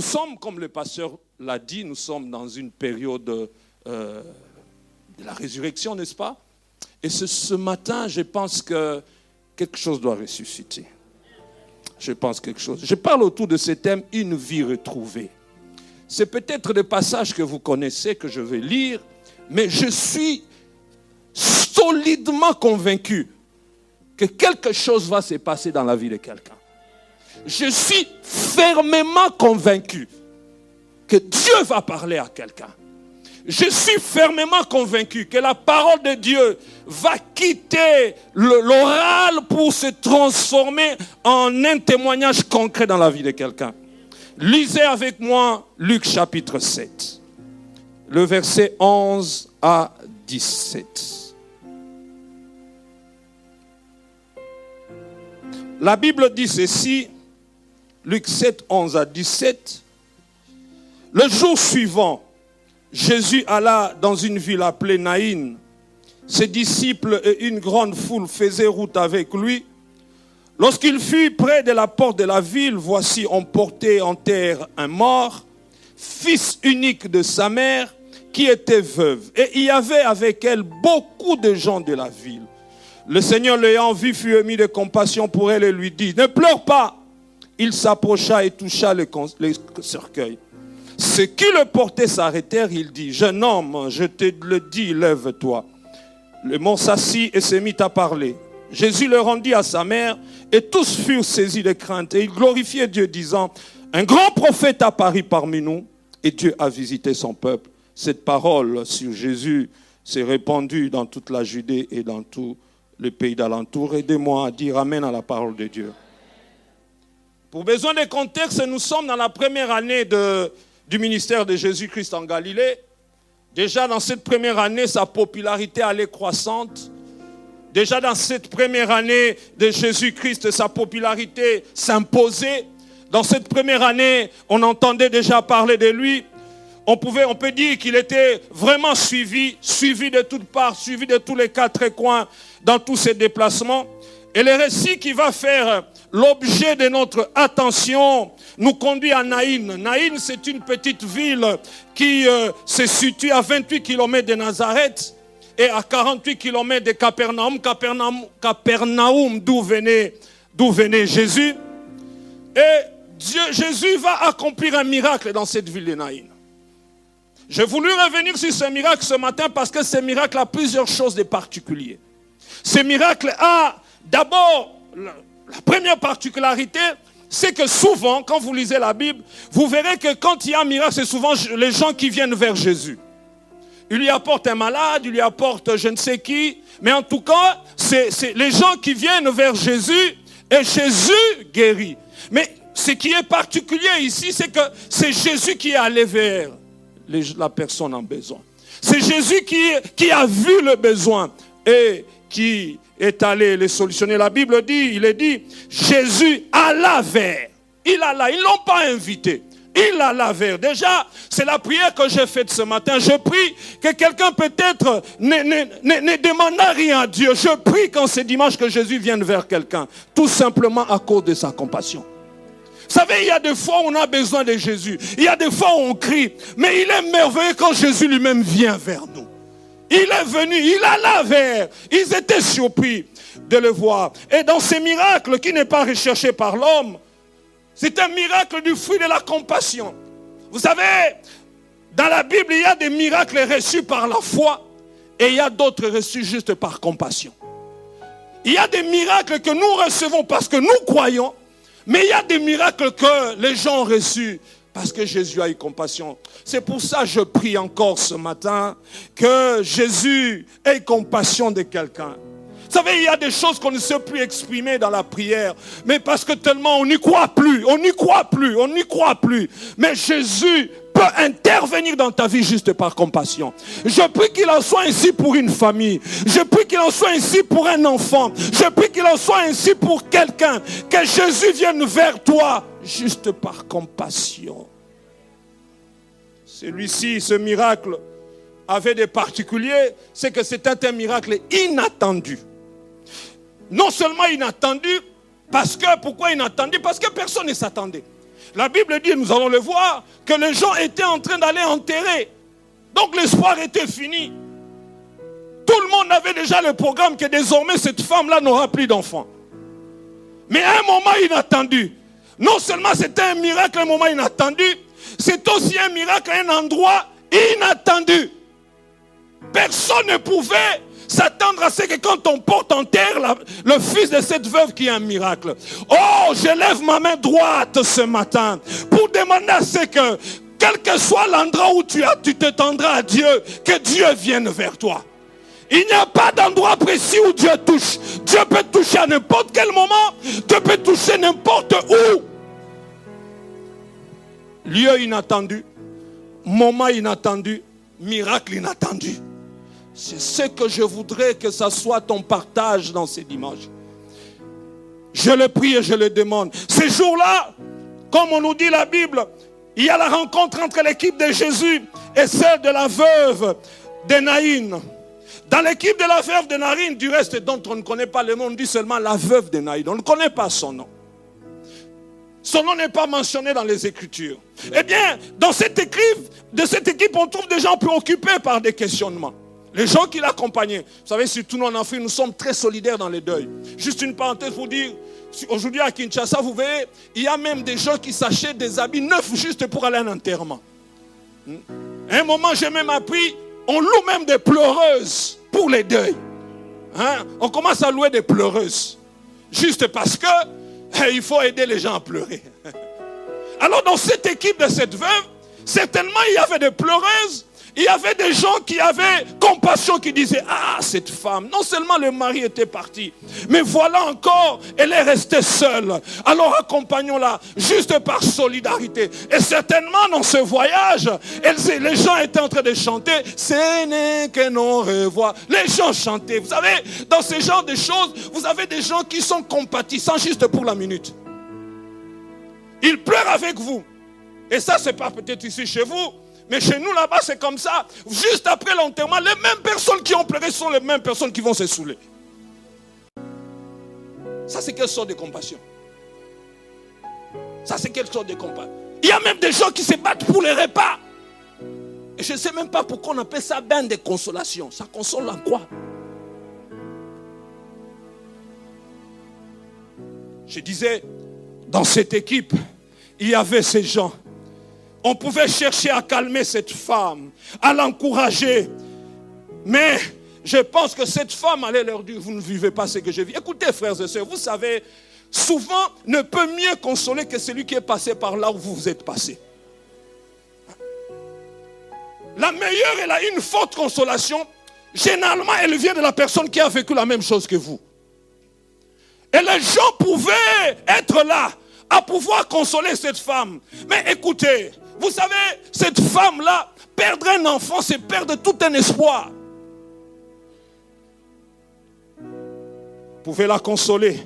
Nous sommes, comme le pasteur l'a dit, nous sommes dans une période euh, de la résurrection, n'est-ce pas? Et ce, matin, je pense que quelque chose doit ressusciter. Je pense quelque chose. Je parle autour de ce thème, une vie retrouvée. C'est peut-être des passages que vous connaissez, que je vais lire, mais je suis solidement convaincu que quelque chose va se passer dans la vie de quelqu'un. Je suis fermement convaincu que Dieu va parler à quelqu'un. Je suis fermement convaincu que la parole de Dieu va quitter l'oral pour se transformer en un témoignage concret dans la vie de quelqu'un. Lisez avec moi Luc chapitre 7, le verset 11 à 17. La Bible dit ceci, Luc 7, 11 à 17. Le jour suivant, Jésus alla dans une ville appelée Naïn. Ses disciples et une grande foule faisaient route avec lui. Lorsqu'il fut près de la porte de la ville, voici, on en terre un mort, fils unique de sa mère, qui était veuve. Et il y avait avec elle beaucoup de gens de la ville. Le Seigneur l'ayant vu fut ému de compassion pour elle et lui dit, ne pleure pas. Il s'approcha et toucha le, le cercueil. Ceux qui le portaient s'arrêtèrent, il dit, jeune homme, je te le dis, lève-toi. Le mort s'assit et se mit à parler. Jésus le rendit à sa mère et tous furent saisis de crainte et ils glorifiaient Dieu disant, un grand prophète apparut parmi nous et Dieu a visité son peuple. Cette parole sur Jésus s'est répandue dans toute la Judée et dans tout le pays d'alentour. Aidez-moi à dire Amen à la parole de Dieu. Pour besoin de contexte, nous sommes dans la première année du ministère de Jésus-Christ en Galilée. Déjà dans cette première année, sa popularité allait croissante. Déjà dans cette première année de Jésus-Christ, sa popularité s'imposait. Dans cette première année, on entendait déjà parler de lui. On, pouvait, on peut dire qu'il était vraiment suivi, suivi de toutes parts, suivi de tous les quatre coins dans tous ses déplacements. Et le récit qui va faire l'objet de notre attention nous conduit à Naïn. Naïn, c'est une petite ville qui euh, se situe à 28 km de Nazareth et à 48 km de Capernaum. Capernaum, d'où venait, Jésus. Et Jésus va accomplir un miracle dans cette ville de Naïn. J'ai voulu revenir sur ce miracle ce matin parce que ce miracle a plusieurs choses de particulier. Ce miracle a d'abord, première particularité, c'est que souvent, quand vous lisez la Bible, vous verrez que quand il y a un miracle, c'est souvent les gens qui viennent vers Jésus. Il lui apporte un malade, il lui apporte je ne sais qui, mais en tout cas, c'est les gens qui viennent vers Jésus et Jésus guérit. Mais ce qui est particulier ici, c'est que c'est Jésus qui est allé vers la personne en besoin. C'est Jésus qui a vu le besoin et qui est allé les solutionner. La Bible dit, il est dit, Jésus alla vers. Il alla, ils ne l'ont pas invité. Il alla vers. Déjà, c'est la prière que j'ai faite ce matin. Je prie que quelqu'un peut-être ne, ne, ne, ne demande rien à Dieu. Je prie quand c'est dimanche que Jésus vienne vers quelqu'un. Tout simplement à cause de sa compassion. Vous savez, il y a des fois où on a besoin de Jésus. Il y a des fois où on crie. Mais il est merveilleux quand Jésus lui-même vient vers nous. Il est venu, il alla vers. Ils étaient surpris de le voir. Et dans ces miracles qui n'est pas recherché par l'homme, c'est un miracle du fruit de la compassion. Vous savez, dans la Bible, il y a des miracles reçus par la foi et il y a d'autres reçus juste par compassion. Il y a des miracles que nous recevons parce que nous croyons, mais il y a des miracles que les gens ont reçus parce que Jésus a eu compassion. C'est pour ça que je prie encore ce matin que Jésus ait compassion de quelqu'un. Vous savez, il y a des choses qu'on ne sait plus exprimer dans la prière, mais parce que tellement on n'y croit plus, on n'y croit plus, on n'y croit plus. Mais Jésus peut intervenir dans ta vie juste par compassion. Je prie qu'il en soit ainsi pour une famille. Je prie qu'il en soit ainsi pour un enfant. Je prie qu'il en soit ainsi pour quelqu'un. Que Jésus vienne vers toi juste par compassion. Celui-ci, ce miracle, avait des particuliers, c'est que c'était un miracle inattendu. Non seulement inattendu, parce que, pourquoi inattendu? Parce que personne ne s'attendait. La Bible dit, nous allons le voir, que les gens étaient en train d'aller enterrer. Donc l'espoir était fini. Tout le monde avait déjà le programme que désormais cette femme-là n'aura plus d'enfants. Mais à un moment inattendu, non seulement c'était un miracle, un moment inattendu, c'est aussi un miracle, un endroit inattendu. Personne ne pouvait s'attendre à ce que quand on porte en terre le fils de cette veuve qui est un miracle. Oh, je lève ma main droite ce matin pour demander à ce que, quel que soit l'endroit où tu as, tu te tendras à Dieu, que Dieu vienne vers toi. Il n'y a pas d'endroit précis où Dieu touche. Dieu peut toucher à n'importe quel moment. Dieu peut toucher n'importe où. Lieu inattendu, moment inattendu, miracle inattendu. C'est ce que je voudrais que ça soit ton partage dans ces dimanches. Je le prie et je le demande. Ces jours-là, comme on nous dit la Bible, il y a la rencontre entre l'équipe de Jésus et celle de la veuve de Naïn. Dans l'équipe de la veuve de Naïn, du reste dont on ne connaît pas le nom, on dit seulement la veuve de Naïn. On ne connaît pas son nom. Son nom n'est pas mentionné dans les Écritures. Eh bien, dans cette équipe, de cette équipe, on trouve des gens préoccupés par des questionnements. Les gens qui l'accompagnaient. Vous savez, surtout nous en Afrique, nous sommes très solidaires dans les deuils. Juste une parenthèse pour dire, aujourd'hui à Kinshasa, vous voyez, il y a même des gens qui s'achètent des habits neufs juste pour aller à un enterrement. Hmm? Un moment, j'ai même appris, on loue même des pleureuses pour les deuils. Hein? On commence à louer des pleureuses. Juste parce que eh, il faut aider les gens à pleurer. Alors dans cette équipe de cette veuve, certainement il y avait des pleureuses, il y avait des gens qui avaient compassion, qui disaient, ah, cette femme, non seulement le mari était parti, mais voilà encore, elle est restée seule. Alors accompagnons-la juste par solidarité. Et certainement dans ce voyage, les gens étaient en train de chanter, ce n'est que non revoit. Les gens chantaient. Vous savez, dans ce genre de choses, vous avez des gens qui sont compatissants juste pour la minute. Ils pleurent avec vous. Et ça, c'est pas peut-être ici chez vous, mais chez nous là-bas, c'est comme ça. Juste après l'enterrement, les mêmes personnes qui ont pleuré sont les mêmes personnes qui vont se saouler. Ça, c'est quelle sorte de compassion? Ça, c'est quelle sorte de compassion Il y a même des gens qui se battent pour les repas. Et je ne sais même pas pourquoi on appelle ça bain de consolation. Ça console en quoi? Je disais, dans cette équipe, il y avait ces gens on pouvait chercher à calmer cette femme, à l'encourager. Mais je pense que cette femme allait leur dire, vous ne vivez pas ce que je vis. Écoutez, frères et sœurs, vous savez, souvent ne peut mieux consoler que celui qui est passé par là où vous vous êtes passé. La meilleure et la une forte consolation, généralement, elle vient de la personne qui a vécu la même chose que vous. Et les gens pouvaient être là à pouvoir consoler cette femme. Mais écoutez, vous savez, cette femme-là, perdre un enfant, c'est perdre tout un espoir. Vous pouvez la consoler.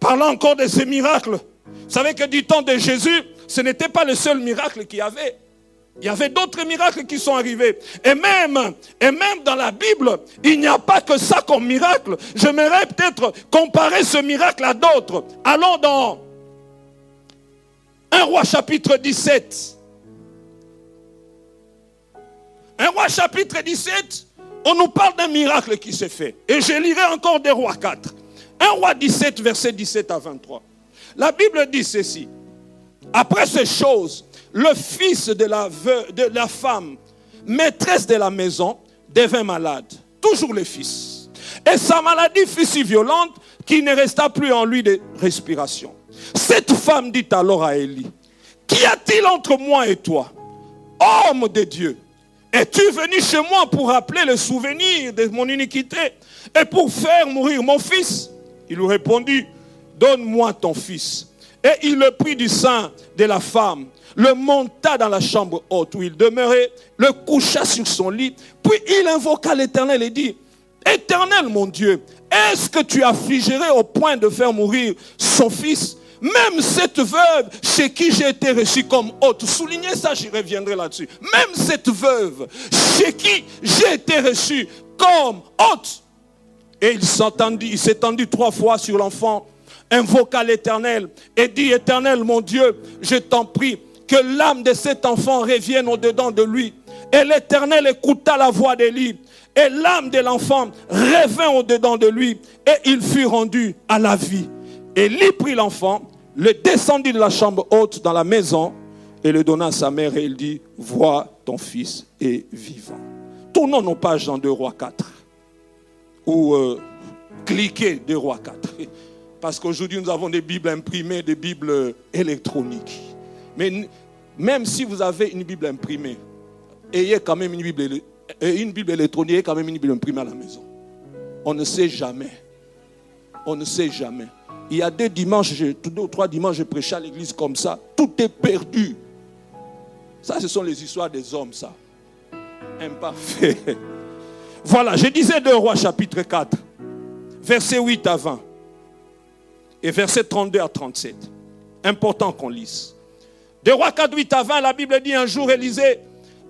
Parlant encore de ces miracles. Vous savez que du temps de Jésus, ce n'était pas le seul miracle qu'il y avait. Il y avait d'autres miracles qui sont arrivés. Et même, et même dans la Bible, il n'y a pas que ça comme miracle. J'aimerais peut-être comparer ce miracle à d'autres. Allons dans 1 roi chapitre 17. Un roi chapitre 17, on nous parle d'un miracle qui s'est fait. Et je lirai encore des rois 4. Un roi 17, verset 17 à 23. La Bible dit ceci. Après ces choses, le fils de la, de la femme, maîtresse de la maison, devint malade. Toujours les fils. Et sa maladie fut si violente qu'il ne resta plus en lui de respiration. Cette femme dit alors à Élie, Qu'y a-t-il entre moi et toi, homme de Dieu? Es-tu venu chez moi pour rappeler le souvenir de mon iniquité et pour faire mourir mon fils? Il lui répondit, Donne-moi ton fils. Et il le prit du sein de la femme, le monta dans la chambre haute où il demeurait, le coucha sur son lit, puis il invoqua l'Éternel et dit, Éternel mon Dieu, est-ce que tu affligerais au point de faire mourir son fils? Même cette veuve chez qui j'ai été reçu comme hôte, soulignez ça, j'y reviendrai là-dessus. Même cette veuve chez qui j'ai été reçu comme hôte. Et il s'entendit, il s'étendit trois fois sur l'enfant, invoqua l'Éternel et dit, Éternel mon Dieu, je t'en prie, que l'âme de cet enfant revienne au-dedans de lui. Et l'Éternel écouta la voix d'Élie. Et l'âme de l'enfant revint au-dedans de lui. Et il fut rendu à la vie. Élie prit l'enfant, le descendit de la chambre haute dans la maison et le donna à sa mère et il dit, vois ton fils est vivant. Tournons nos pages dans 2 rois 4 ou euh, cliquez 2 rois 4. Parce qu'aujourd'hui nous avons des Bibles imprimées, des Bibles électroniques. Mais même si vous avez une Bible imprimée, ayez quand même une Bible, une Bible électronique, ayez quand même une Bible imprimée à la maison. On ne sait jamais. On ne sait jamais. Il y a deux dimanches, deux ou trois dimanches, je prêchais à l'église comme ça. Tout est perdu. Ça, ce sont les histoires des hommes, ça. Imparfait. Voilà, je disais de Rois chapitre 4, verset 8 à 20 et verset 32 à 37. Important qu'on lise. De Rois 4, 8 à 20, la Bible dit un jour, Élisée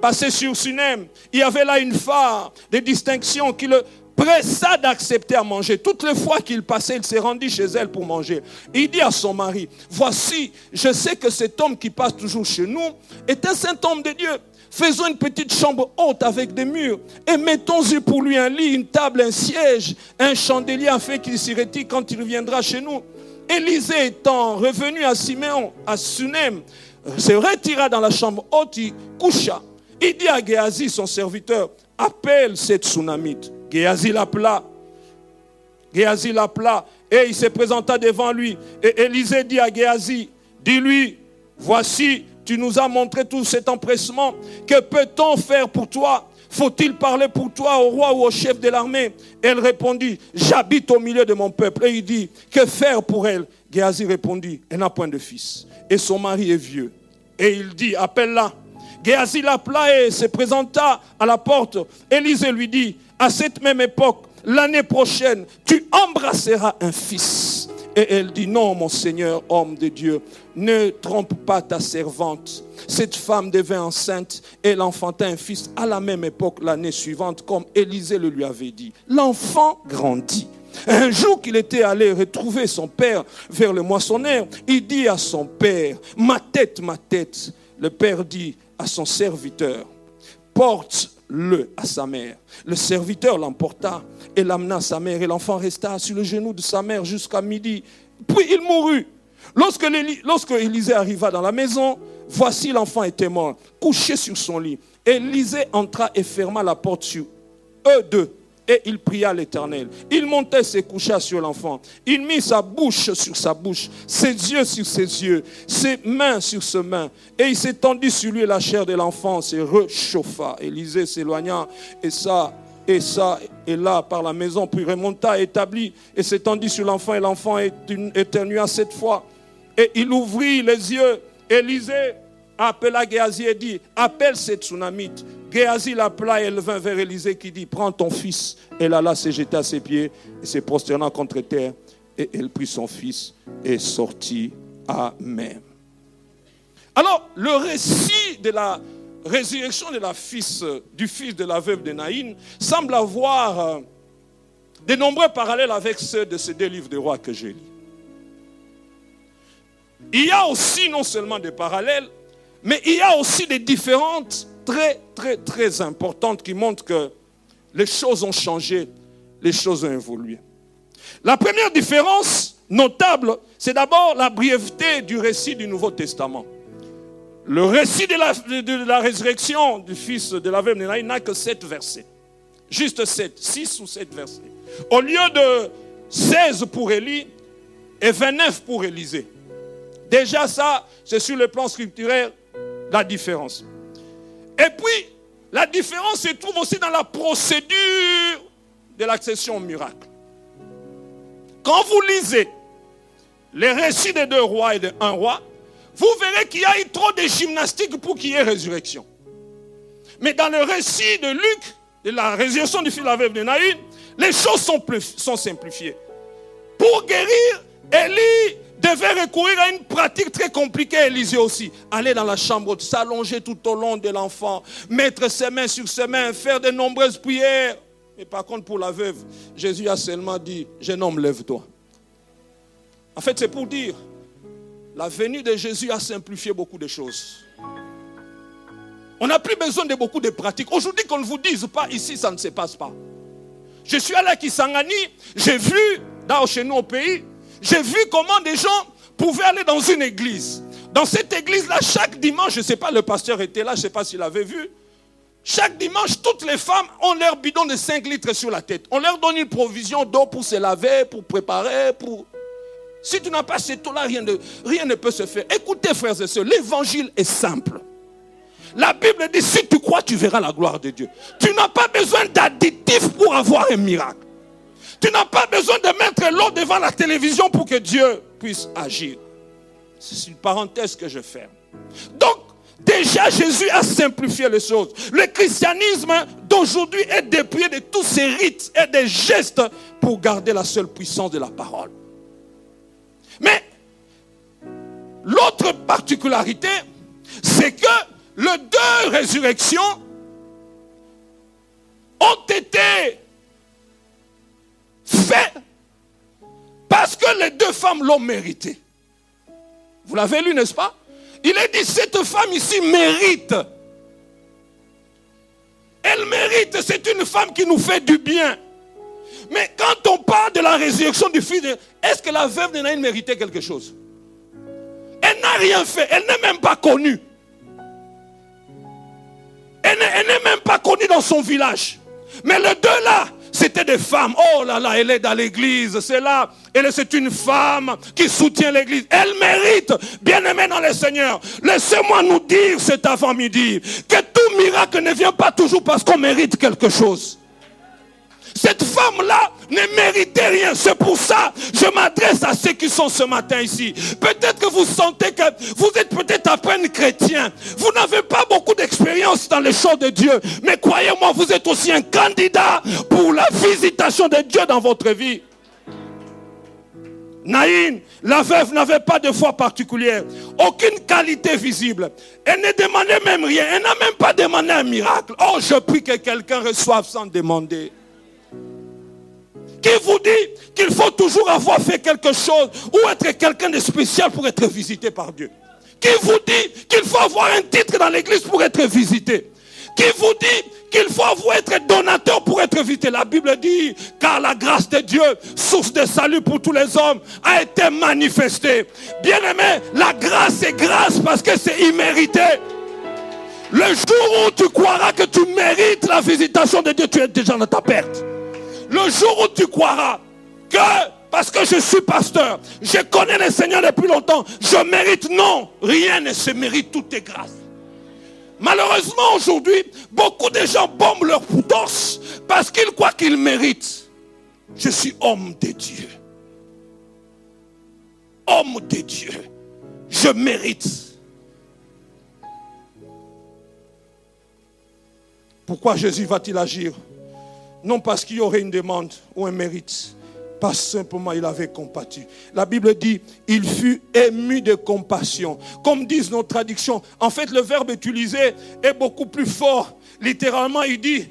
passait sur Sunem. Il y avait là une phare de distinction qui le pressa d'accepter à manger. Toutes les fois qu'il passait, il s'est rendu chez elle pour manger. il dit à son mari, voici, je sais que cet homme qui passe toujours chez nous est un saint homme de Dieu. Faisons une petite chambre haute avec des murs et mettons-y pour lui un lit, une table, un siège, un chandelier afin qu'il s'y retire quand il viendra chez nous. Élisée étant revenu à Siméon, à Sunem, se retira dans la chambre haute, il coucha. Il dit à Géasi, son serviteur, appelle cette tsunamite. Géasi l'appela. Géasi l'appela et il se présenta devant lui. Et Élisée dit à Géasi, dis-lui, voici, tu nous as montré tout cet empressement. Que peut-on faire pour toi? Faut-il parler pour toi au roi ou au chef de l'armée? Elle répondit, j'habite au milieu de mon peuple. Et il dit, que faire pour elle? Géasi répondit, elle n'a point de fils. Et son mari est vieux. Et il dit, appelle-la. Géasi l'appela et se présenta à la porte. Élisée lui dit, à cette même époque, l'année prochaine, tu embrasseras un fils. Et elle dit, non, mon Seigneur, homme de Dieu, ne trompe pas ta servante. Cette femme devint enceinte et elle enfanta un fils à la même époque, l'année suivante, comme Élisée le lui avait dit. L'enfant grandit. Un jour qu'il était allé retrouver son père vers le moissonneur, il dit à son père, ma tête, ma tête. Le père dit à son serviteur, porte le à sa mère. Le serviteur l'emporta et l'amena à sa mère et l'enfant resta sur le genou de sa mère jusqu'à midi. Puis il mourut. Lorsque, Élisée arriva dans la maison, voici l'enfant était mort, couché sur son lit. Élisée entra et ferma la porte sur eux deux et il pria l'Éternel. Il montait, se coucha sur l'enfant. Il mit sa bouche sur sa bouche, ses yeux sur ses yeux, ses mains sur ses mains. Et il s'étendit sur lui la chair de l'enfant se réchauffa. Élisée s'éloigna et ça, et ça, et là, par la maison, puis remonta, établit, et s'étendit sur l'enfant, et l'enfant éternua cette fois. Et il ouvrit les yeux. Élisée appela Géasi et dit, appelle cette tsunamite. Géasi l'appela et elle vint vers Élisée qui dit, prends ton fils. Elle alla se jeter à ses pieds et se prosterna contre terre. Et elle prit son fils et sortit. Amen. Alors, le récit de la résurrection de la du fils de la veuve de Naïn semble avoir euh, de nombreux parallèles avec ceux de ces deux livres de rois que j'ai lus. Il y a aussi non seulement des parallèles, mais il y a aussi des différentes très, très, très importantes qui montrent que les choses ont changé, les choses ont évolué. La première différence notable, c'est d'abord la brièveté du récit du Nouveau Testament. Le récit de la, résurrection du fils de la veuve n'a que sept versets. Juste 7, 6 ou 7 versets. Au lieu de 16 pour Élie et 29 pour Élisée. Déjà ça, c'est sur le plan scripturaire la différence. Et puis, la différence se trouve aussi dans la procédure de l'accession au miracle. Quand vous lisez les récits des deux rois et d'un roi, vous verrez qu'il y a eu trop de gymnastique pour qu'il y ait résurrection. Mais dans le récit de Luc, de la résurrection du fils de la veuve de Naïn, les choses sont, simplifiées. Pour guérir, Élie devait recourir à une pratique très compliquée, Élisée aussi. Aller dans la chambre, s'allonger tout au long de l'enfant, mettre ses mains sur ses mains, faire de nombreuses prières. Mais par contre, pour la veuve, Jésus a seulement dit, jeune homme, lève-toi. En fait, c'est pour dire, la venue de Jésus a simplifié beaucoup de choses. On n'a plus besoin de beaucoup de pratiques. Aujourd'hui, qu'on ne vous dise pas, ici, ça ne se passe pas. Je suis allé à Kisangani, j'ai vu, dans, chez nous au pays, j'ai vu comment des gens pouvaient aller dans une église. Dans cette église-là, chaque dimanche, je ne sais pas, le pasteur était là, je ne sais pas s'il avait vu. Chaque dimanche, toutes les femmes ont leur bidon de 5 litres sur la tête. On leur donne une provision d'eau pour se laver, pour préparer. Si tu n'as pas cette eau-là, rien, rien ne peut se faire. Écoutez, frères et sœurs, l'évangile est simple. La Bible dit, si tu crois, tu verras la gloire de Dieu. Tu n'as pas besoin d'additifs pour avoir un miracle. Tu n'as pas besoin de mettre l'eau devant la télévision pour que Dieu puisse agir. C'est une parenthèse que je ferme. Donc, déjà Jésus a simplifié les choses. Le christianisme d'aujourd'hui est dépouillé de tous ces rites et des gestes pour garder la seule puissance de la parole. Mais l'autre particularité, c'est que les deux résurrections ont été fait parce que les deux femmes l'ont mérité. Vous l'avez lu, n'est-ce pas? Il est dit, cette femme ici mérite. Elle mérite, c'est une femme qui nous fait du bien. Mais quand on parle de la résurrection du Fils, est-ce que la veuve de Naïn méritait quelque chose? Elle n'a rien fait, elle n'est même pas connue. Elle n'est même pas connue dans son village. Mais les deux là, c'était des femmes. Oh là là, elle est dans l'église. C'est là. Elle c'est une femme qui soutient l'église. Elle mérite, bien aimée dans le Seigneur. Laissez-moi nous dire cet avant-midi que tout miracle ne vient pas toujours parce qu'on mérite quelque chose. Cette femme-là ne méritait rien. C'est pour ça que je m'adresse à ceux qui sont ce matin ici. Peut-être que vous sentez que vous êtes peut-être à peine chrétien. Vous n'avez pas beaucoup d'expérience dans les choses de Dieu. Mais croyez-moi, vous êtes aussi un candidat pour la visitation de Dieu dans votre vie. Naïn, la veuve n'avait pas de foi particulière, aucune qualité visible. Elle ne demandait même rien, elle n'a même pas demandé un miracle. Oh, je prie que quelqu'un reçoive sans demander. Qui vous dit qu'il faut toujours avoir fait quelque chose ou être quelqu'un de spécial pour être visité par Dieu Qui vous dit qu'il faut avoir un titre dans l'église pour être visité? Qui vous dit qu'il faut avoir être donateur pour être visité? La Bible dit, car la grâce de Dieu, source de salut pour tous les hommes, a été manifestée. Bien aimé, la grâce est grâce parce que c'est immérité. Le jour où tu croiras que tu mérites la visitation de Dieu, tu es déjà dans ta perte. Le jour où tu croiras que, parce que je suis pasteur, je connais le Seigneur depuis longtemps, je mérite, non, rien ne se mérite, tout est grâce. Malheureusement, aujourd'hui, beaucoup de gens bombent leur torse parce qu'ils croient qu'ils méritent. Je suis homme de Dieu. Homme de Dieu. Je mérite. Pourquoi Jésus va-t-il agir? Non parce qu'il y aurait une demande ou un mérite. Pas simplement il avait compatu. La Bible dit, il fut ému de compassion. Comme disent nos traductions. En fait, le verbe utilisé est beaucoup plus fort. Littéralement, il dit,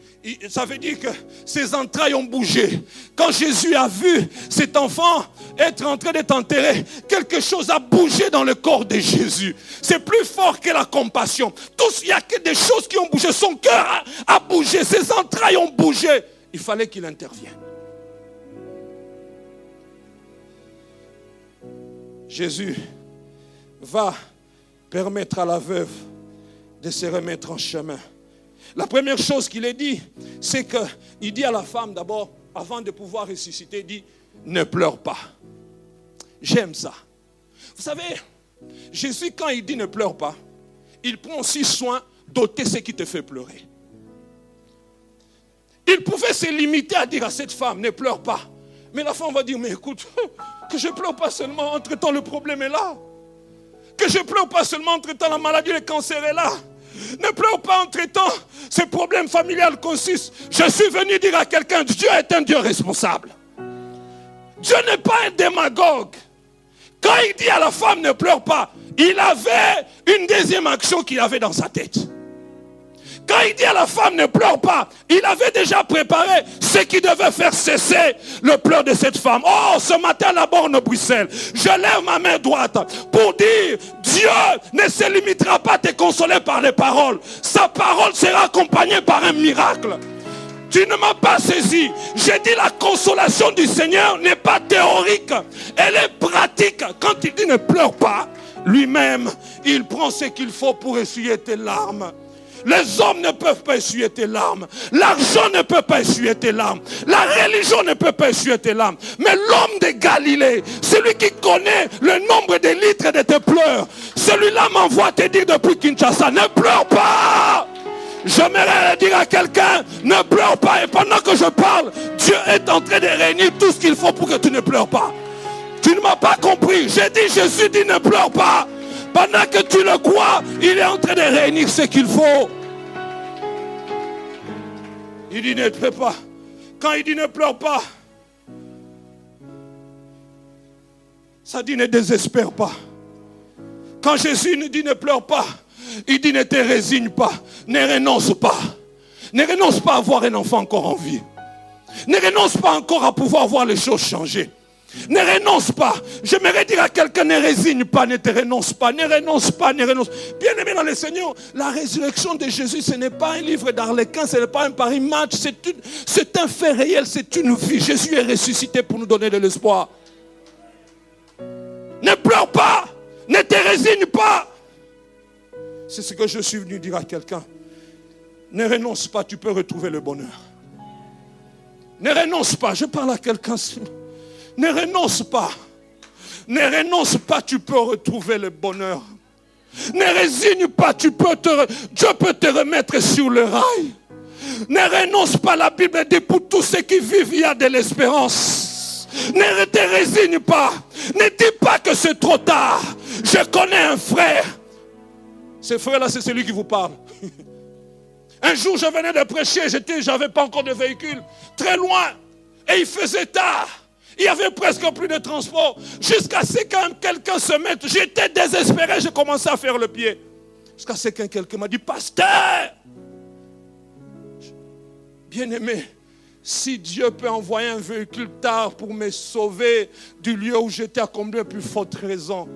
ça veut dire que ses entrailles ont bougé. Quand Jésus a vu cet enfant être en train d'être enterré, quelque chose a bougé dans le corps de Jésus. C'est plus fort que la compassion. Tous, il y a que des choses qui ont bougé. Son cœur a bougé, ses entrailles ont bougé il fallait qu'il intervienne. Jésus va permettre à la veuve de se remettre en chemin. La première chose qu'il est dit, c'est qu'il dit à la femme d'abord, avant de pouvoir ressusciter, dit, ne pleure pas. J'aime ça. Vous savez, Jésus, quand il dit ne pleure pas, il prend aussi soin d'ôter ce qui te fait pleurer. Il pouvait se limiter à dire à cette femme, ne pleure pas. Mais la femme va dire, mais écoute, que je pleure pas seulement, entre-temps le problème est là. Que je pleure pas seulement, entre-temps la maladie, le cancer est là. Ne pleure pas entre-temps, ces problèmes familiales consistent. Je suis venu dire à quelqu'un, Dieu est un Dieu responsable. Dieu n'est pas un démagogue. Quand il dit à la femme ne pleure pas, il avait une deuxième action qu'il avait dans sa tête. Quand il dit à la femme ne pleure pas, il avait déjà préparé ce qui devait faire cesser le pleur de cette femme. Oh, ce matin là-bas en Bruxelles, je lève ma main droite pour dire, Dieu ne se limitera pas à te consoler par les paroles. Sa parole sera accompagnée par un miracle. Tu ne m'as pas saisi. J'ai dit la consolation du Seigneur n'est pas théorique, elle est pratique. Quand il dit ne pleure pas, lui-même, il prend ce qu'il faut pour essuyer tes larmes. Les hommes ne peuvent pas essuyer tes larmes. L'argent ne peut pas essuyer tes larmes. La religion ne peut pas essuyer tes larmes. Mais l'homme de Galilée, celui qui connaît le nombre de litres de tes pleurs, celui-là m'envoie te dire depuis Kinshasa, ne pleure pas. J'aimerais dire à quelqu'un, ne pleure pas. Et pendant que je parle, Dieu est en train de réunir tout ce qu'il faut pour que tu ne pleures pas. Tu ne m'as pas compris. J'ai dit, Jésus dit, ne pleure pas. Pendant que tu le crois, il est en train de réunir ce qu'il faut. Il dit ne pleure pas. Quand il dit ne pleure pas, ça dit ne désespère pas. Quand Jésus nous dit ne pleure pas, il dit ne te résigne pas, ne renonce pas. Ne renonce pas à avoir un enfant encore en vie. Ne renonce pas encore à pouvoir voir les choses changer. Ne renonce pas. J'aimerais dire à quelqu'un, ne résigne pas, ne te renonce pas, ne renonce pas, ne renonce. Bien aimé dans le Seigneur, la résurrection de Jésus, ce n'est pas un livre d'Arlequin, ce n'est pas un pari match, c'est un fait réel, c'est une vie. Jésus est ressuscité pour nous donner de l'espoir. Ne pleure pas, ne te résigne pas. C'est ce que je suis venu dire à quelqu'un. Ne renonce pas, tu peux retrouver le bonheur. Ne renonce pas, je parle à quelqu'un. Ne renonce pas. Ne renonce pas, tu peux retrouver le bonheur. Ne résigne pas, tu peux te, Dieu peut te remettre sur le rail. Ne renonce pas, la Bible dit pour tous ceux qui vivent, il y a de l'espérance. Ne te résigne pas. Ne dis pas que c'est trop tard. Je connais un frère. Ce frère-là, c'est celui qui vous parle. Un jour, je venais de prêcher, j'étais, j'avais pas encore de véhicule, très loin, et il faisait tard. Il y avait presque plus de transport. Jusqu'à ce qu'un quelqu'un se mette, j'étais désespéré, j'ai commencé à faire le pied. Jusqu'à ce qu'un quelqu'un m'a dit, pasteur, bien aimé, si Dieu peut envoyer un véhicule tard pour me sauver du lieu où j'étais à combien plus forte raison.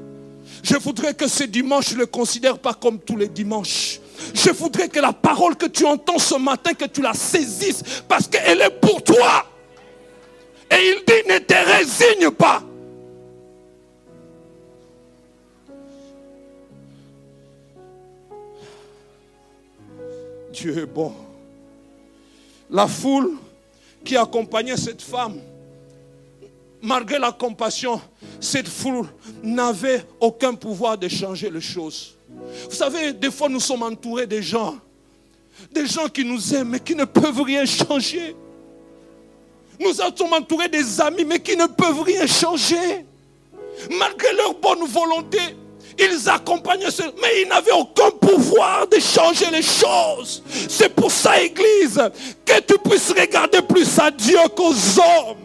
Je voudrais que ce dimanche, je ne le considère pas comme tous les dimanches. Je voudrais que la parole que tu entends ce matin, que tu la saisisses parce qu'elle est pour toi. Et il dit, ne te résigne pas. Dieu est bon. La foule qui accompagnait cette femme, malgré la compassion, cette foule n'avait aucun pouvoir de changer les choses. Vous savez, des fois nous sommes entourés de gens, des gens qui nous aiment mais qui ne peuvent rien changer. Nous sommes entourés des amis, mais qui ne peuvent rien changer. Malgré leur bonne volonté, ils accompagnaient ce... Mais ils n'avaient aucun pouvoir de changer les choses. C'est pour ça, Église, que tu puisses regarder plus à Dieu qu'aux hommes.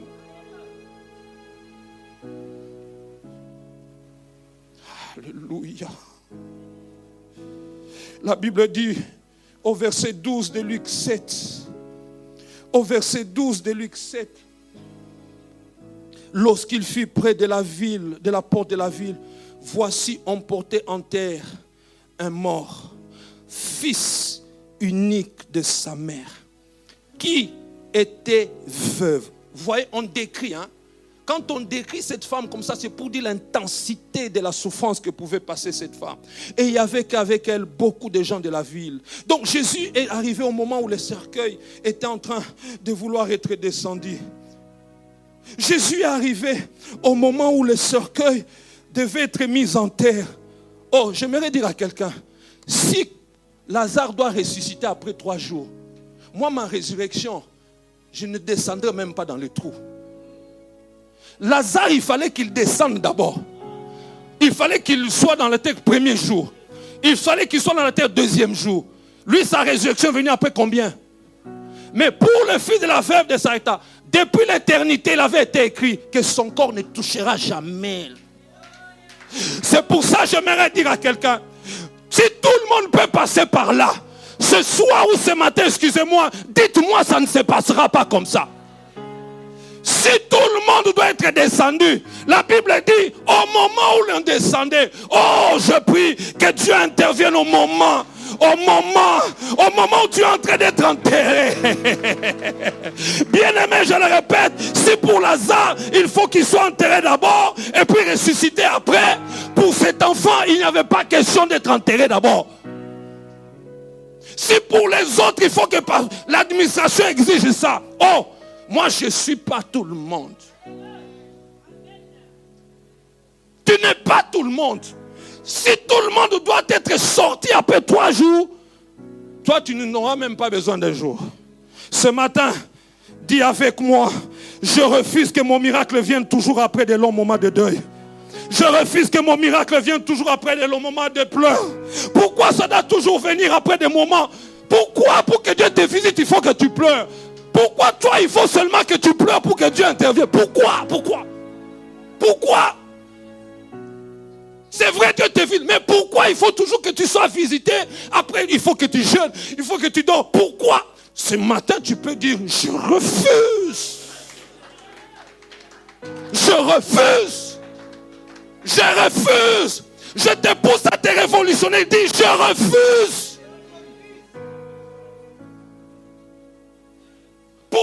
Alléluia. La Bible dit au verset 12 de Luc 7, au verset 12 de Luc 7, lorsqu'il fut près de la ville, de la porte de la ville, voici emporté en terre un mort, fils unique de sa mère, qui était veuve. Vous voyez, on décrit, hein, Quand on décrit cette femme comme ça, c'est pour dire l'intensité de la souffrance que pouvait passer cette femme. Et il y avait qu'avec elle beaucoup de gens de la ville. Donc Jésus est arrivé au moment où le cercueil était en train de vouloir être descendu. Jésus est arrivé au moment où le cercueil devait être mis en terre. Oh, j'aimerais dire à quelqu'un, si Lazare doit ressusciter après trois jours, moi, ma résurrection, je ne descendrai même pas dans le trou. Lazare, il fallait qu'il descende d'abord. Il fallait qu'il soit dans la terre premier jour. Il fallait qu'il soit dans la terre deuxième jour. Lui, sa résurrection est venue après combien? Mais pour le fils de la veuve de Saïta, depuis l'éternité, il avait été écrit que son corps ne touchera jamais. C'est pour ça que j'aimerais dire à quelqu'un, si tout le monde peut passer par là, ce soir ou ce matin, excusez-moi, dites-moi, ça ne se passera pas comme ça. Si tout le monde doit être descendu, la Bible dit, au moment où l'on descendait, oh, je prie que Dieu intervienne au moment au moment, au moment où tu es en train d'être enterré. Bien aimé, je le répète, si pour Lazare, il faut qu'il soit enterré d'abord et puis ressuscité après, pour cet enfant, il n'y avait pas question d'être enterré d'abord. Si pour les autres, il faut que l'administration exige ça. Oh, moi, je ne suis pas tout le monde. Tu n'es pas tout le monde. Si tout le monde doit être sorti après trois jours, toi, tu n'auras même pas besoin d'un jour. Ce matin, dis avec moi, je refuse que mon miracle vienne toujours après des longs moments de deuil. Je refuse que mon miracle vienne toujours après des longs moments de pleurs. Pourquoi ça doit toujours venir après des moments? Pourquoi? Pour que Dieu te visite, il faut que tu pleures Pourquoi toi, il faut seulement que tu pleures pour que Dieu intervienne? Pourquoi? Pourquoi? Pourquoi? C'est vrai que tu es mais pourquoi il faut toujours que tu sois visité? Après, il faut que tu jeûnes, il faut que tu dors. Pourquoi? Ce matin, tu peux dire, je refuse. Je refuse. Je refuse. Je te pousse à te révolutionner. Dis, je refuse.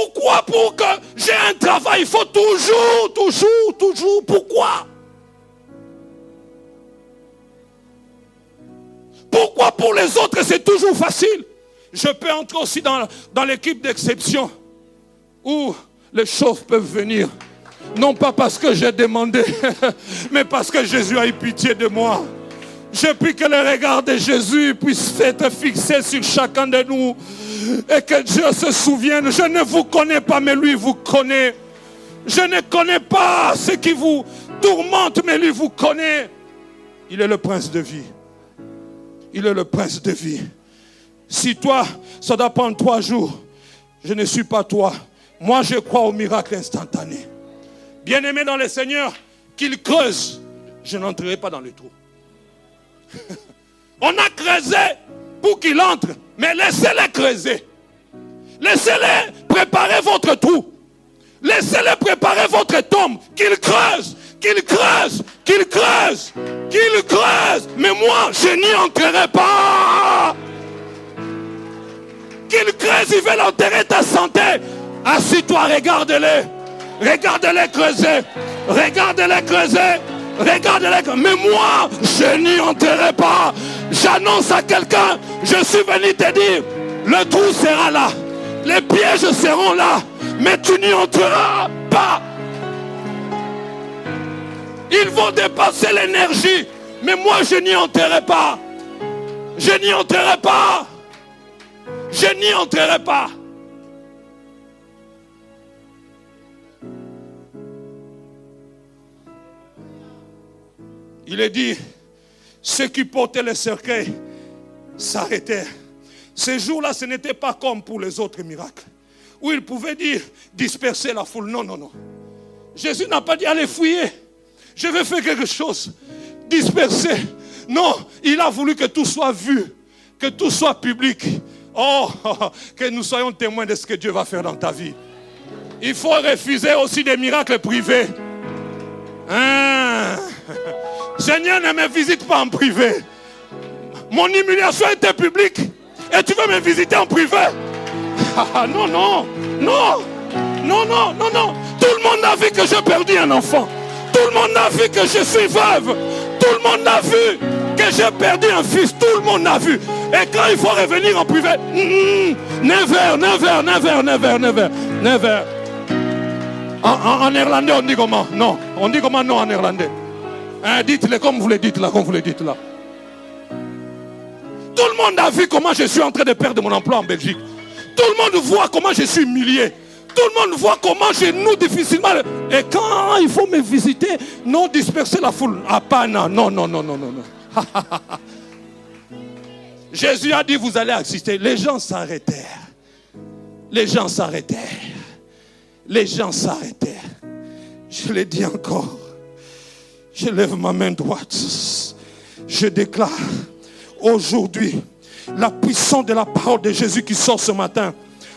Pourquoi Pour que j'ai un travail, il faut toujours, toujours, toujours. Pourquoi? Pourquoi pour les autres c'est toujours facile? Je peux entrer aussi dans, l'équipe d'exception où les choses peuvent venir. Non pas parce que j'ai demandé, mais parce que Jésus a eu pitié de moi. Je prie que le regard de Jésus puisse être fixé sur chacun de nous et que Dieu se souvienne. Je ne vous connais pas, mais lui vous connaît. Je ne connais pas ce qui vous tourmente, mais lui vous connaît. Il est le prince de vie. Il est le prince de vie. Si toi, ça doit prendre trois jours, je ne suis pas toi. Moi, je crois au miracle instantané. Bien-aimé dans le Seigneur, qu'il creuse, je n'entrerai pas dans le trou. On a creusé pour qu'il entre, mais laissez-les creuser. Laissez-les préparer votre trou. Laissez-les préparer votre tombe. Qu'il creuse, qu'il creuse, qu'il creuse, qu'il creuse. Mais moi, je n'y entrerai pas. Qu'il creuse, il veut enterrer ta santé. Assis-toi, regarde-les. Regarde-les creuser. Regarde-les creuser. Regarde-les. Mais moi, je n'y entrerai pas. J'annonce à quelqu'un, je suis venu te dire, le trou sera là. Les pièges seront là mais tu n'y entreras pas. Ils vont dépasser l'énergie, mais moi je n'y entrerai pas. Je n'y entrerai pas. Je n'y entrerai pas. Il est dit, ceux qui portaient le cercueil s'arrêtaient. Ces jours-là, ce n'était pas comme pour les autres miracles où il pouvait dire disperser la foule. Non, non, non. Jésus n'a pas dit allez fouiller. Je vais faire quelque chose. Disperser. Non, il a voulu que tout soit vu, que tout soit public. Oh, que nous soyons témoins de ce que Dieu va faire dans ta vie. Il faut refuser aussi des miracles privés. Hein? Seigneur, ne me visite pas en privé. Mon humiliation était publique. Et tu veux me visiter en privé? Ah, non, non, non. Non, non, non, non. Tout le monde a vu que j'ai perdu un enfant. Tout le monde a vu que je suis veuve. Tout le monde a vu que j'ai perdu un fils. Tout le monde a vu. Et quand il faut revenir en privé, never, never, never, never, never, never. En, néerlandais, on dit comment? Non. On dit comment non en néerlandais? Hein, Dites-le comme vous le dites là, comme vous le dites là. Tout le monde a vu comment je suis en train de perdre mon emploi en Belgique. Tout le monde voit comment je suis humilié. Tout le monde voit comment je noue difficilement. Et quand il faut me visiter, non disperser la foule. Ah, pas non, non, non, non, non, non. Jésus a dit, vous allez assister. Les gens s'arrêtèrent. Les gens s'arrêtèrent. Les gens s'arrêtèrent. Je l'ai dit encore. Je lève ma main droite. Je déclare aujourd'hui la puissance de la parole de Jésus qui sort ce matin.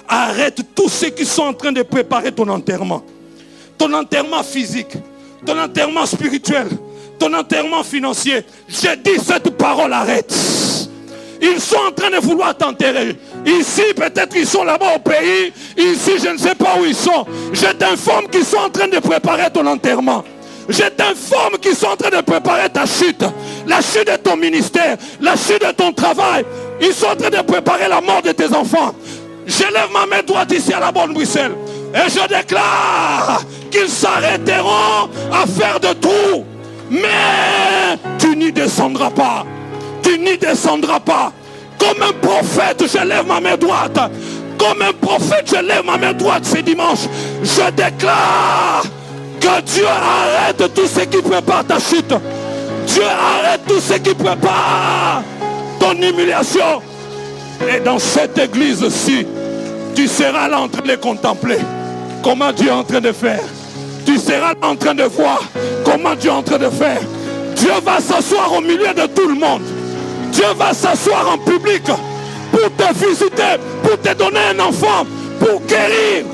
Arrête tous ceux qui sont en train de préparer ton enterrement. Ton enterrement physique, ton enterrement spirituel, ton enterrement financier. J'ai dit cette parole arrête. Ils sont en train de vouloir t'enterrer. Ici, peut-être ils sont là-bas au pays. Ici, je ne sais pas où ils sont. Je t'informe qu'ils sont en train de préparer ton enterrement. Je t'informe qu'ils sont en train de préparer ta chute. La chute de ton ministère. La chute de ton travail. Ils sont en train de préparer la mort de tes enfants. Je lève ma main droite ici à la bonne Bruxelles. Et je déclare qu'ils s'arrêteront à faire de tout. Mais tu n'y descendras pas. Tu n'y descendras pas. Comme un prophète, je lève ma main droite. Comme un prophète, je lève ma main droite ce dimanche. Je déclare que Dieu arrête tout ce qui prépare ta chute. Dieu arrête tout ce qui prépare ton humiliation. Et dans cette église-ci, tu seras là en train de contempler comment Dieu est en train de faire? Tu seras là en train de voir comment Dieu est en train de faire. Dieu va s'asseoir au milieu de tout le monde. Dieu va s'asseoir en public pour te visiter, pour te donner un enfant, pour guérir.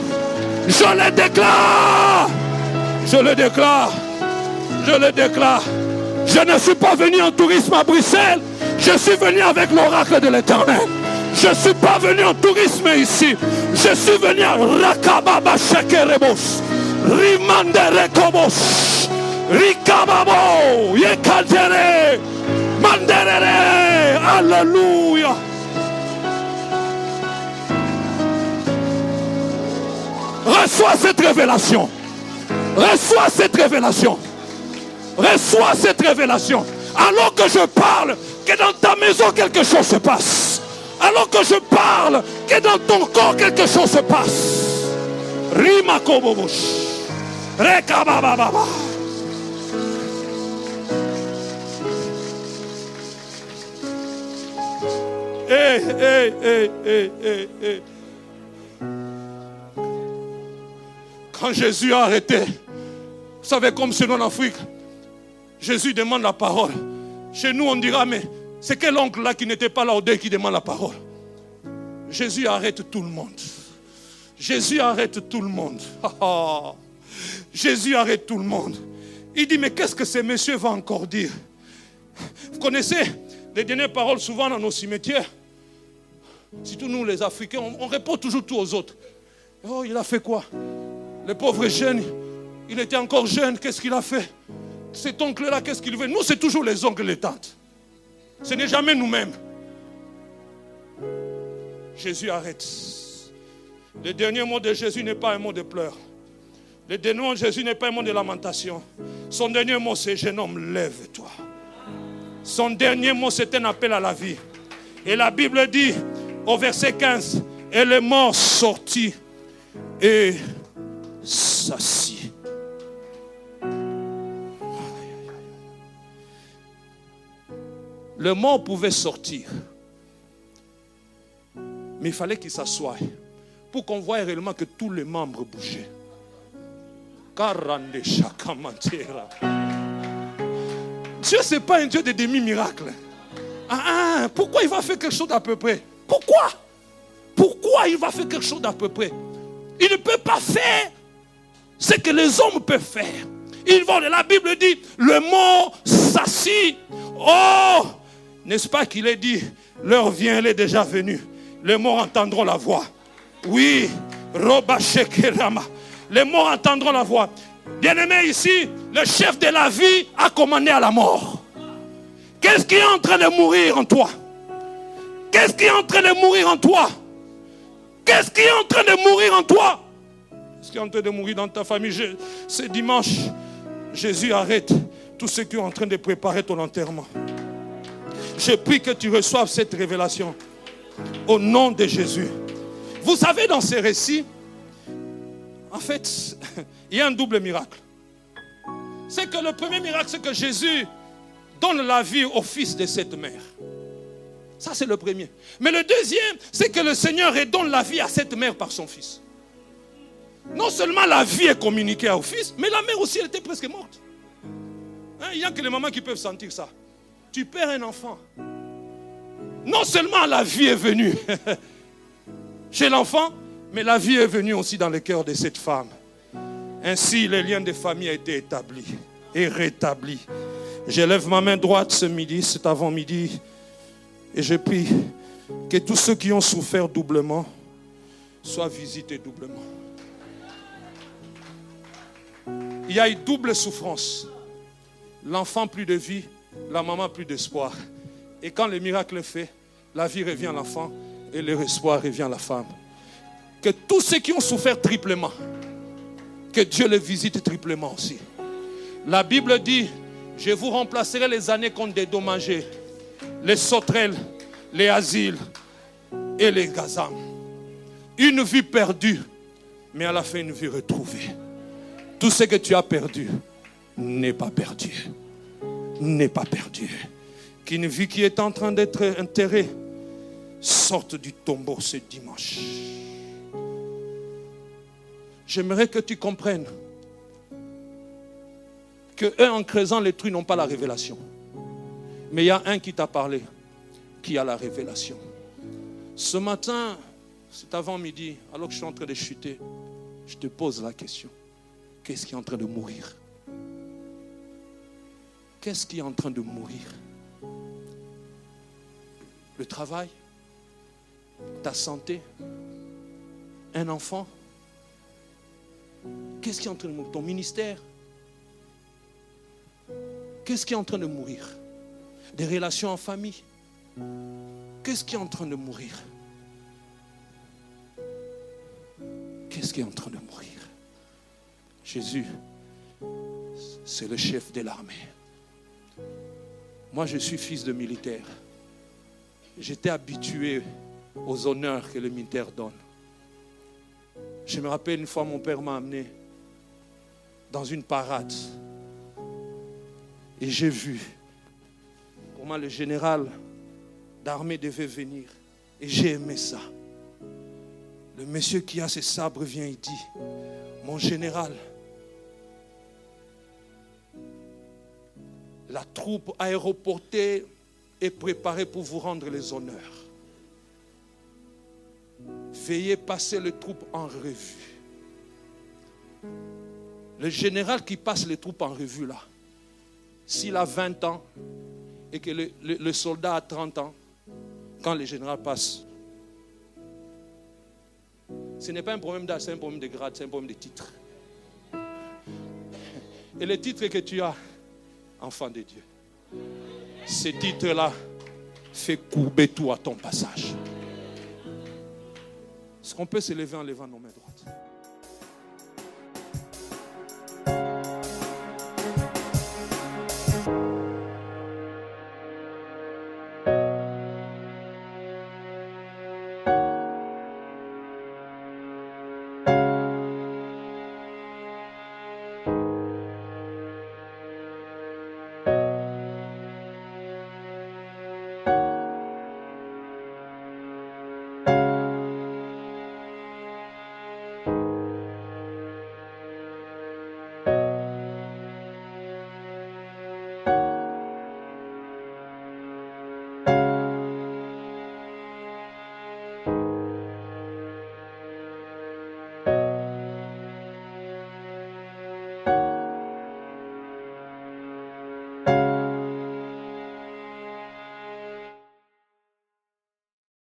Je le déclare. Je le déclare. Je le déclare. Je ne suis pas venu en tourisme à Bruxelles. Je suis venu avec l'oracle de l'éternel. Je ne suis pas venu en tourisme ici. Je suis venu à Rakababa Shekerebos. Rimandere Kobos. Rikababo. Yekadere. Manderere. Alléluia. Reçois cette révélation. Reçois cette révélation. Reçois cette révélation. Alors que je parle, que dans ta maison quelque chose se passe. Alors que je parle, que dans ton corps quelque chose se passe. Rima Rekabababa. Hey, hey, hey, hey, hey, hey. Quand Jésus a arrêté, vous savez, comme c'est en Afrique, Jésus demande la parole. Chez nous, on dira, mais c'est quel oncle là qui n'était pas là au deuil qui demande la parole? Jésus arrête tout le monde. Jésus arrête tout le monde. Jésus arrête tout le monde. Il dit, mais qu'est-ce que ces messieurs vont encore dire? Vous connaissez les dernières paroles souvent dans nos cimetières? Surtout nous les Africains, on, répond toujours tout aux autres. Oh, il a fait quoi? Le pauvre jeune, il était encore jeune, qu'est-ce qu'il a fait? Cet oncle-là, qu'est-ce qu'il veut? Nous, c'est toujours les oncles et les tantes. Ce n'est jamais nous-mêmes. Jésus arrête. Le dernier mot de Jésus n'est pas un mot de pleurs. Le dernier mot de Jésus n'est pas un mot de lamentation. Son dernier mot, c'est jeune homme, lève-toi. Son dernier mot, c'est un appel à la vie. Et la Bible dit au verset 15, et le mort sortit et s'assit. Le mort pouvait sortir. Mais il fallait qu'il s'assoie pour qu'on voie réellement que tous les membres bougeaient. Dieu, ce n'est pas un Dieu de demi-miracle. Ah, ah, pourquoi il va faire quelque chose d'à peu près? Pourquoi? Pourquoi il va faire quelque chose d'à peu près? Il ne peut pas faire ce que les hommes peuvent faire. Ils vont, la Bible dit, le mot s'assit. Oh, n'est-ce pas qu'il est dit, l'heure vient, elle est déjà venue. Les morts entendront la voix. Oui, Roba les morts entendront la voix. Bien-aimé ici, le chef de la vie a commandé à la mort. Qu'est-ce qui est en train de mourir en toi? Qu'est-ce qui est en train de mourir en toi? Qu'est-ce qui est en train de mourir en toi? Qui est en train de mourir dans ta famille C'est dimanche. Jésus arrête tous ceux qui sont en train de préparer ton enterrement. Je prie que tu reçoives cette révélation au nom de Jésus. Vous savez, dans ces récits, en fait, il y a un double miracle. C'est que le premier miracle, c'est que Jésus donne la vie au fils de cette mère. Ça, c'est le premier. Mais le deuxième, c'est que le Seigneur redonne la vie à cette mère par son fils. Non seulement la vie est communiquée au fils, mais la mère aussi, elle était presque morte. Hein, il n'y a que les mamans qui peuvent sentir ça. Tu perds un enfant. Non seulement la vie est venue chez l'enfant, mais la vie est venue aussi dans le cœur de cette femme. Ainsi, le lien de famille a été établi et rétabli. J'élève ma main droite ce midi, cet avant-midi, et je prie que tous ceux qui ont souffert doublement soient visités doublement. Il y a une double souffrance. L'enfant plus de vie, la maman plus d'espoir. Et quand le miracle fait, la vie revient à l'enfant et l'espoir revient à la femme. Que tous ceux qui ont souffert triplement, que Dieu les visite triplement aussi. La Bible dit, je vous remplacerai les années qu'on dédommagé, les sauterelles, les asiles et les gazams. Une vie perdue, mais à la fin une vie retrouvée. Tout ce que tu as perdu n'est pas perdu. N'est pas perdu. Qu'une vie qui est en train d'être enterrée sorte du tombeau ce dimanche. J'aimerais que tu comprennes que eux, en creusant les trucs, n'ont pas la révélation. Mais il y a un qui t'a parlé, qui a la révélation. Ce matin, c'est avant midi, alors que je suis en train de chuter, je te pose la question. Qu'est-ce qui est en train de mourir? Qu'est-ce qui est en train de mourir? Le travail Ta santé Un enfant. Qu'est-ce qui est en train de mourir Ton ministère? Qu'est-ce qui est en train de mourir? Des relations en famille. Qu'est-ce qui est en train de mourir? Qu'est-ce qui est en train de mourir? Jésus, c'est le chef de l'armée. Moi, je suis fils de militaire. J'étais habitué aux honneurs que le militaire donne. Je me rappelle une fois, mon père m'a amené dans une parade. Et j'ai vu comment le général d'armée devait venir. Et j'ai aimé ça. Le monsieur qui a ses sabres vient et dit, mon général, la troupe aéroportée est préparée pour vous rendre les honneurs. Veuillez passer les troupes en revue. Le général qui passe les troupes en revue là, s'il a 20 ans et que le, soldat a 30 ans, quand le général passe, ce n'est pas un problème d'âge, c'est un problème de grade, c'est un problème de titre. Et le titre que tu as, enfant de Dieu. Ce titre-là fait courber tout à ton passage. Est-ce qu'on peut se lever en levant nos mains droites?